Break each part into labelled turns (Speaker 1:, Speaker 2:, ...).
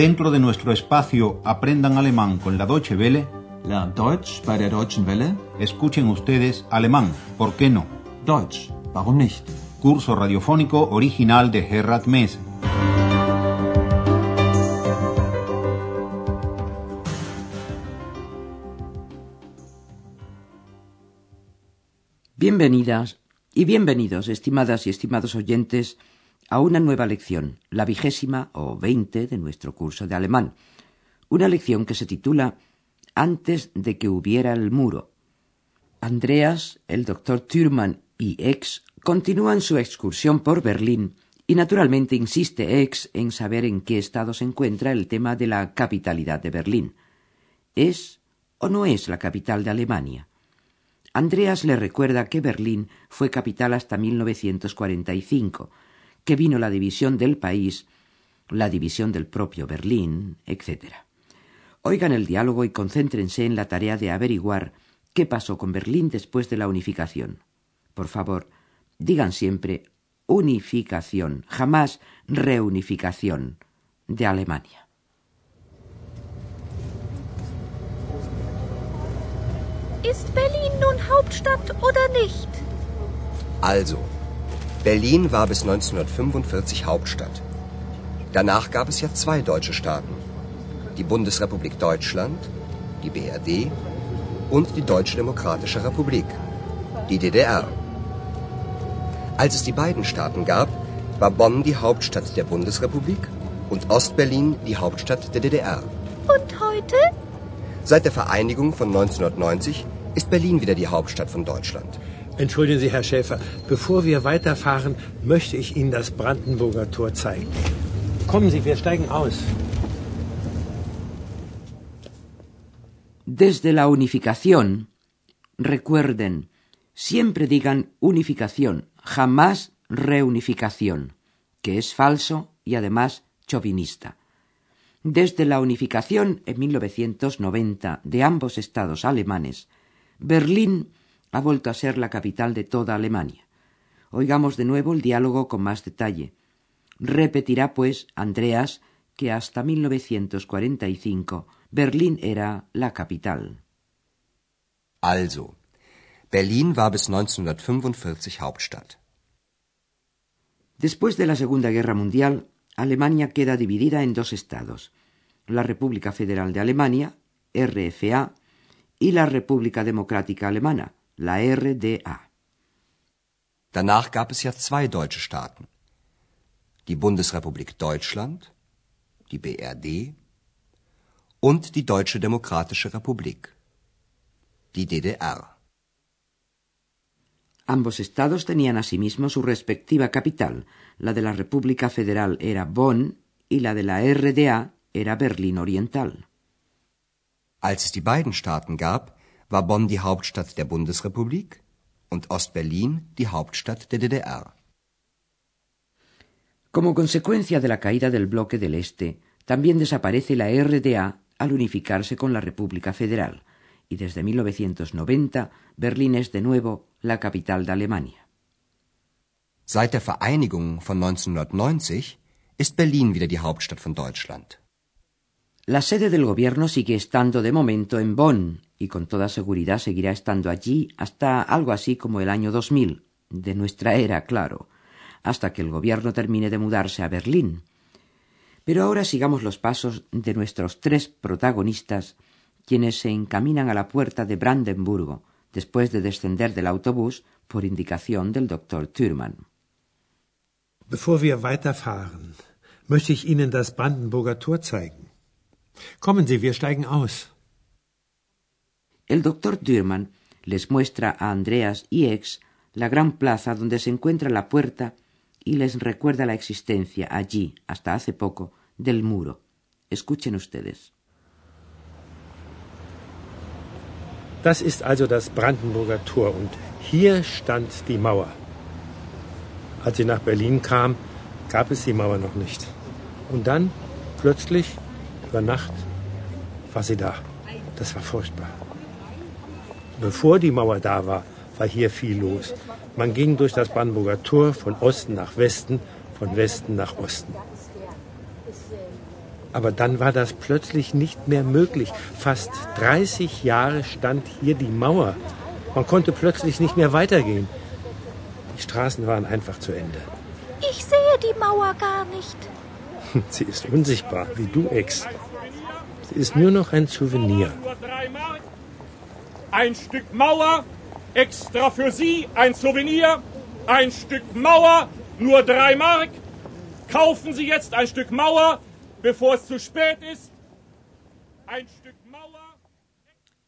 Speaker 1: Dentro de nuestro espacio Aprendan Alemán con la Deutsche Welle,
Speaker 2: Lernt Deutsch bei der Deutschen Welle.
Speaker 1: escuchen ustedes alemán, ¿por qué no?
Speaker 2: Deutsch, warum nicht?
Speaker 1: Curso radiofónico original de Gerhard Mess.
Speaker 3: Bienvenidas y bienvenidos, estimadas y estimados oyentes, a una nueva lección, la vigésima o veinte de nuestro curso de alemán. Una lección que se titula Antes de que hubiera el muro. Andreas, el doctor Thürmann y Ex continúan su excursión por Berlín y naturalmente insiste Ex en saber en qué estado se encuentra el tema de la capitalidad de Berlín. ¿Es o no es la capital de Alemania? Andreas le recuerda que Berlín fue capital hasta 1945, que vino la división del país, la división del propio Berlín, etc. Oigan el diálogo y concéntrense en la tarea de averiguar qué pasó con Berlín después de la unificación. Por favor, digan siempre unificación, jamás reunificación de Alemania.
Speaker 4: Ist Berlin nun Hauptstadt oder nicht?
Speaker 5: Also, Berlin war bis 1945 Hauptstadt. Danach gab es ja zwei deutsche Staaten. Die Bundesrepublik Deutschland, die BRD, und die Deutsche Demokratische Republik, die DDR. Als es die beiden Staaten gab, war Bonn die Hauptstadt der Bundesrepublik und Ostberlin die Hauptstadt der DDR.
Speaker 4: Und heute?
Speaker 5: Seit der Vereinigung von 1990 ist Berlin wieder die Hauptstadt von Deutschland.
Speaker 6: Entschuldigen Sie, Herr Schäfer, bevor wir weiterfahren, möchte ich Ihnen das Brandenburger Tor zeigen. Kommen Sie, wir steigen aus.
Speaker 3: Desde la unificación, recuerden, siempre digan unificación, jamás reunificación, que es falso y además chauvinista. Desde la unificación en 1990 de ambos estados alemanes, Berlín ha vuelto a ser la capital de toda Alemania. Oigamos de nuevo el diálogo con más detalle. Repetirá, pues, Andreas, que hasta 1945 Berlín era la capital.
Speaker 5: Also, Berlin war bis 1945 Hauptstadt.
Speaker 3: Después de la Segunda Guerra Mundial, Alemania queda dividida en dos estados, la República Federal de Alemania, RFA, y la República Democrática Alemana, la RDA.
Speaker 5: Danach gab es ja zwei deutsche Staaten. Die Bundesrepublik Deutschland, die BRD, und die Deutsche Demokratische Republik, die DDR.
Speaker 3: Ambos estados tenían asimismo su respectiva capital. La de la República Federal era Bonn y la de la RDA era Berlín Oriental.
Speaker 5: Als es die beiden Staaten gab, war Bonn die Hauptstadt der Bundesrepublik und Ostberlin die Hauptstadt der DDR.
Speaker 3: Como consecuencia de la caída del bloque del Este, también desaparece la RDA al unificarse con la República Federal, y desde 1990 Berlín es de nuevo la capital de Alemania.
Speaker 5: Seit der Vereinigung von 1990 ist Berlin wieder die Hauptstadt von Deutschland.
Speaker 3: La sede del gobierno sigue estando de momento en Bonn y con toda seguridad seguirá estando allí hasta algo así como el año 2000, de nuestra era, claro, hasta que el gobierno termine de mudarse a Berlín. Pero ahora sigamos los pasos de nuestros tres protagonistas, quienes se encaminan a la puerta de Brandenburgo después de descender del autobús por indicación del doctor Thürmann.
Speaker 6: Bevor wir weiterfahren, möchte ich Ihnen das Brandenburger Tor zeigen. Kommen Sie, wir steigen aus.
Speaker 3: El doctor Thürmann les muestra a Andreas y Ex la gran plaza donde se encuentra la puerta y les recuerda la existencia allí, hasta hace poco, del muro. Escuchen ustedes.
Speaker 6: Das ist also das Brandenburger Tor und hier stand die Mauer. Als sie nach Berlin kam, gab es die Mauer noch nicht. Und dann, plötzlich, über Nacht, war sie da. Das war furchtbar. Bevor die Mauer da war, war hier viel los. Man ging durch das Brandenburger Tor von Osten nach Westen, von Westen nach Osten. Aber dann war das plötzlich nicht mehr möglich. Fast 30 Jahre stand hier die Mauer. Man konnte plötzlich nicht mehr weitergehen. Die Straßen waren einfach zu Ende.
Speaker 4: Ich sehe die Mauer gar nicht.
Speaker 6: Sie ist unsichtbar, wie du, Ex. Sie ist nur noch ein Souvenir.
Speaker 7: Ein Stück Mauer, extra für Sie, ein Souvenir. Ein Stück Mauer, nur drei Mark. Kaufen Sie jetzt ein Stück Mauer, bevor es zu spät ist. Ein Stück Mauer.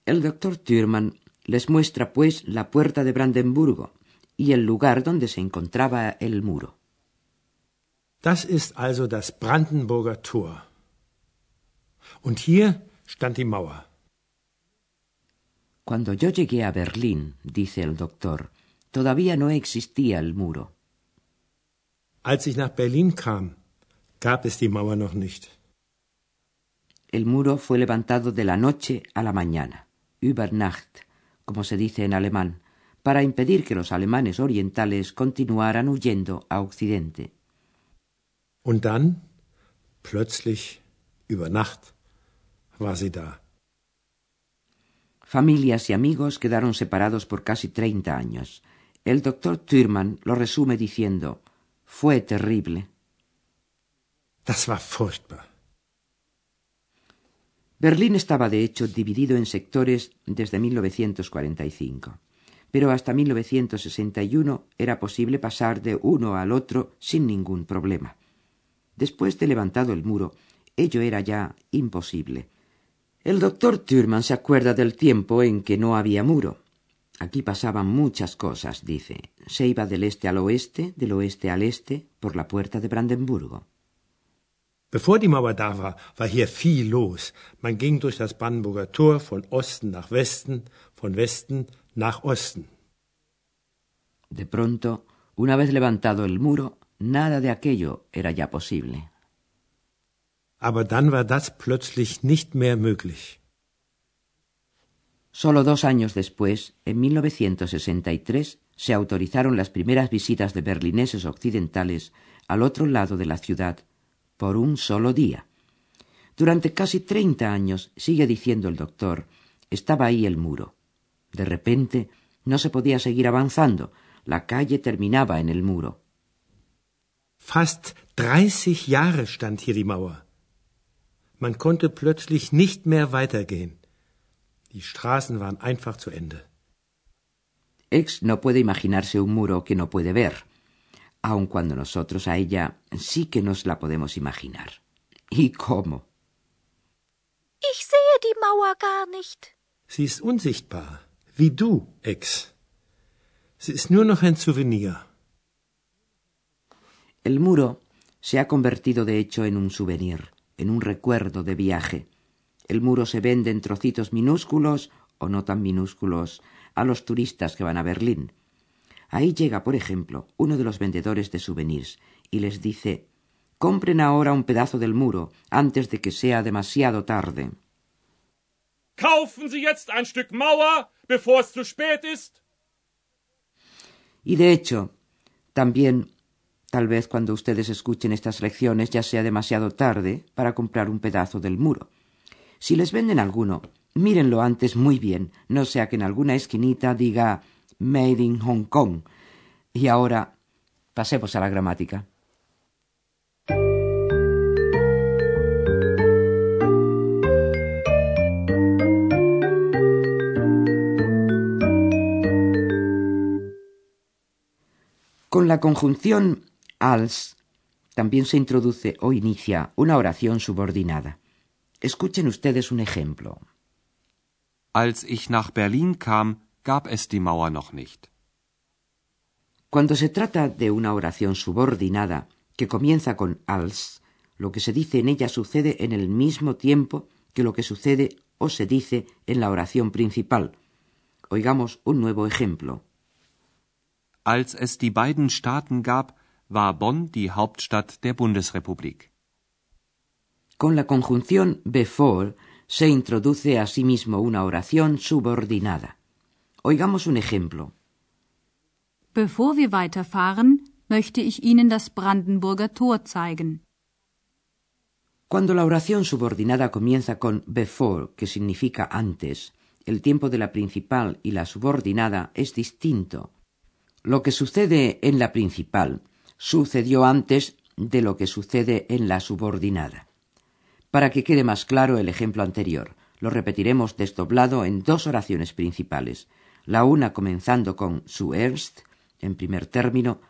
Speaker 3: El doctor Thürmann les muestra pues la puerta de Brandenburgo y el lugar donde se encontraba el muro.
Speaker 6: Das ist also das Brandenburger Tor. Und hier stand die Mauer.
Speaker 3: Cuando yo llegué a Berlín, dice el doctor, todavía no existía el muro.
Speaker 6: Als ich nach Berlin kam, gab es die Mauer noch nicht.
Speaker 3: El muro fue levantado de la noche a la mañana, über Nacht, como se dice en alemán, para impedir que los alemanes orientales continuaran huyendo a Occidente.
Speaker 6: Und dann, plötzlich, über Nacht, war sie da.
Speaker 3: Familias y amigos quedaron separados por casi treinta años. El doctor Thürmann lo resume diciendo fue terrible.
Speaker 6: Das war furchtbar.
Speaker 3: Berlín estaba de hecho dividido en sectores desde 1945, pero hasta 1961 era posible pasar de uno al otro sin ningún problema. Después de levantado el muro, ello era ya imposible. El doctor Thürmann se acuerda del tiempo en que no había muro. Aquí pasaban muchas cosas, dice. Se iba del este al oeste, del oeste al este, por la puerta de Brandenburgo.
Speaker 6: Bevor die Mauer da war, war hier viel los. Man ging durch das Brandenburger Tor von Osten nach Westen, von Westen nach Osten.
Speaker 3: De pronto, una vez levantado el muro, nada de aquello era ya posible.
Speaker 6: Aber dann war das plötzlich nicht mehr möglich.
Speaker 3: Solo dos años después, en 1963, se autorizaron las primeras visitas de berlineses occidentales al otro lado de la ciudad, por un solo día. Durante casi treinta años, sigue diciendo el doctor, estaba ahí el muro. De repente, no se podía seguir avanzando. La calle terminaba en el muro.
Speaker 6: Fast 30 Jahre stand hier die Mauer. Man konnte plötzlich nicht mehr weitergehen. Die Straßen waren einfach zu Ende.
Speaker 3: Ex no puede imaginarse un muro que no puede ver, aun cuando nosotros a ella sí que nos la podemos imaginar. ¿Y cómo?
Speaker 4: Ich sehe die Mauer gar nicht.
Speaker 6: Sie ist unsichtbar, wie du, Ex. Sie ist nur noch ein Souvenir.
Speaker 3: El muro se ha convertido de hecho en un souvenir, en un recuerdo de viaje. El muro se vende en trocitos minúsculos o no tan minúsculos a los turistas que van a Berlín. Ahí llega, por ejemplo, uno de los vendedores de souvenirs y les dice Compren ahora un pedazo del muro antes de que sea demasiado tarde.
Speaker 7: Kaufen Sie jetzt ein Stück Mauer, bevor es zu spät ist.
Speaker 3: Y de hecho, también, tal vez cuando ustedes escuchen estas lecciones ya sea demasiado tarde para comprar un pedazo del muro. Si les venden alguno, mírenlo antes muy bien, no sea que en alguna esquinita diga Made in Hong Kong. Y ahora pasemos a la gramática. Con la conjunción als también se introduce o inicia una oración subordinada. Escuchen ustedes un ejemplo.
Speaker 8: Als ich nach Berlin kam, gab es die Mauer noch nicht.
Speaker 3: Cuando se trata de una oración subordinada que comienza con als, lo que se dice en ella sucede en el mismo tiempo que lo que sucede o se dice en la oración principal. Oigamos un nuevo ejemplo.
Speaker 8: Als es die beiden Staaten gab, war Bonn die Hauptstadt der Bundesrepublik.
Speaker 3: Con la conjunción before se introduce asimismo una oración subordinada. Oigamos un ejemplo.
Speaker 9: Bevor wir weiterfahren, möchte ich Ihnen das Brandenburger Tor zeigen.
Speaker 3: Cuando la oración subordinada comienza con before, que significa antes, el tiempo de la principal y la subordinada es distinto. Lo que sucede en la principal sucedió antes de lo que sucede en la subordinada. Para que quede más claro el ejemplo anterior, lo repetiremos desdoblado en dos oraciones principales, la una comenzando con zuerst, en primer término,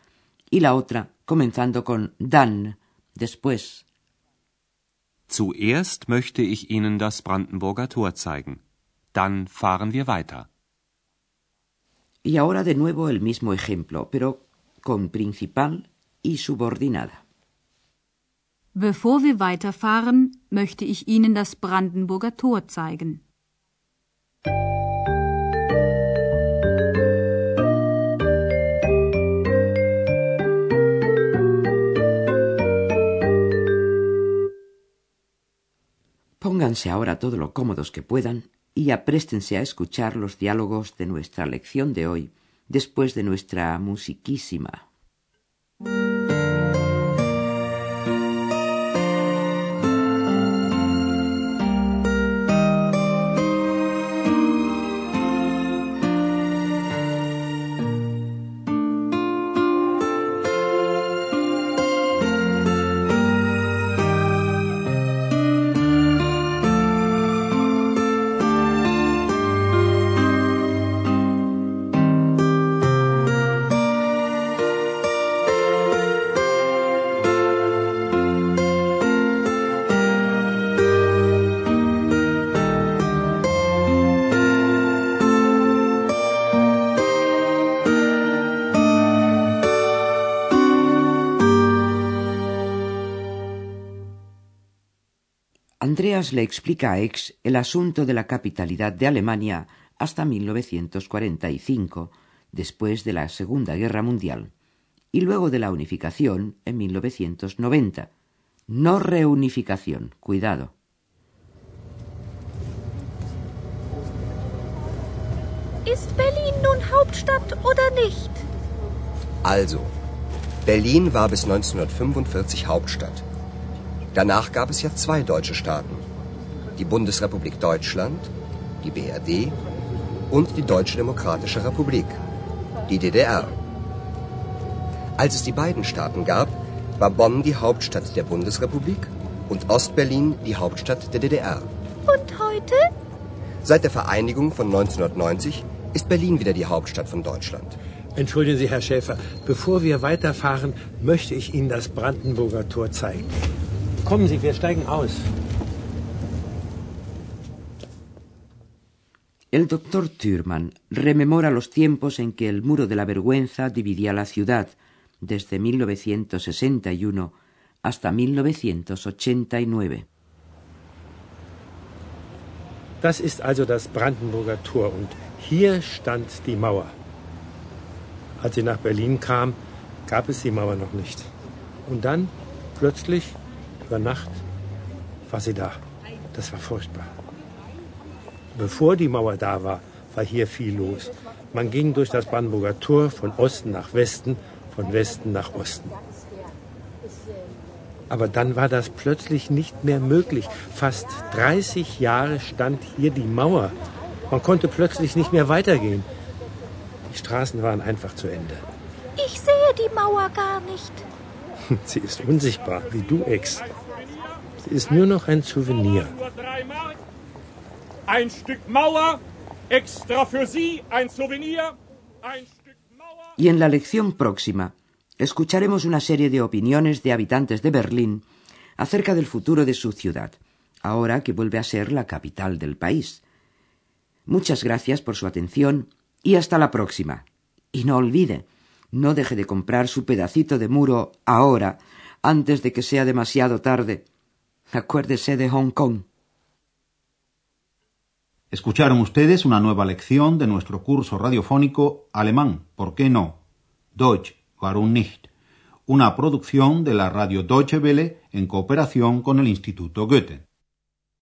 Speaker 3: y la otra comenzando con dann, después.
Speaker 8: Zuerst möchte ich Ihnen das Brandenburger Tor zeigen. Dann fahren wir weiter.
Speaker 3: Y ahora de nuevo el mismo ejemplo, pero con principal y subordinada.
Speaker 9: Bevor wir weiterfahren, möchte ich Ihnen das Brandenburger Tor zeigen.
Speaker 3: Pónganse ahora todo lo cómodos que puedan y apréstense a escuchar los diálogos de nuestra lección de hoy, después de nuestra musiquísima. Andreas le explica a Ex el asunto de la capitalidad de Alemania hasta 1945, después de la Segunda Guerra Mundial, y luego de la unificación en 1990. No reunificación, cuidado.
Speaker 4: Ist Berlin nun Hauptstadt oder nicht?
Speaker 5: Also, Berlin war bis 1945 Hauptstadt. Danach gab es ja zwei deutsche Staaten. Die Bundesrepublik Deutschland, die BRD und die Deutsche Demokratische Republik, die DDR. Als es die beiden Staaten gab, war Bonn die Hauptstadt der Bundesrepublik und Ostberlin die Hauptstadt der DDR.
Speaker 4: Und heute?
Speaker 5: Seit der Vereinigung von 1990 ist Berlin wieder die Hauptstadt von Deutschland.
Speaker 6: Entschuldigen Sie, Herr Schäfer, bevor wir weiterfahren, möchte ich Ihnen das Brandenburger Tor zeigen. Kommen Sie, wir steigen aus.
Speaker 3: El doctor Thürmann rememora los tiempos en que el muro de la vergüenza dividía la ciudad, desde 1961 hasta 1989.
Speaker 6: Das ist also das Brandenburger Tor und hier stand die Mauer. Als sie nach Berlin kam, gab es die Mauer noch nicht. Und dann, plötzlich, über Nacht, war sie da. Das war furchtbar. Bevor die Mauer da war, war hier viel los. Man ging durch das Brandenburger Tor von Osten nach Westen, von Westen nach Osten. Aber dann war das plötzlich nicht mehr möglich. Fast 30 Jahre stand hier die Mauer. Man konnte plötzlich nicht mehr weitergehen. Die Straßen waren einfach zu Ende.
Speaker 4: Ich sehe die Mauer gar nicht.
Speaker 6: Sie ist unsichtbar, wie du, Ex. Sie ist nur noch ein Souvenir.
Speaker 7: Nur drei Mark. Ein Stück Mauer, extra für Sie, ein Souvenir, ein Stück Mauer.
Speaker 3: Y en la lección próxima escucharemos una serie de opiniones de habitantes de Berlín acerca del futuro de su ciudad, ahora que vuelve a ser la capital del país. Muchas gracias por su atención y hasta la próxima. Y no olvide, no deje de comprar su pedacito de muro ahora, antes de que sea demasiado tarde. Acuérdese de Hong Kong.
Speaker 1: Escucharon ustedes una nueva lección de nuestro curso radiofónico Alemán, ¿por qué no? Deutsch, warum nicht? Una producción de la radio Deutsche Welle en cooperación con el Instituto Goethe.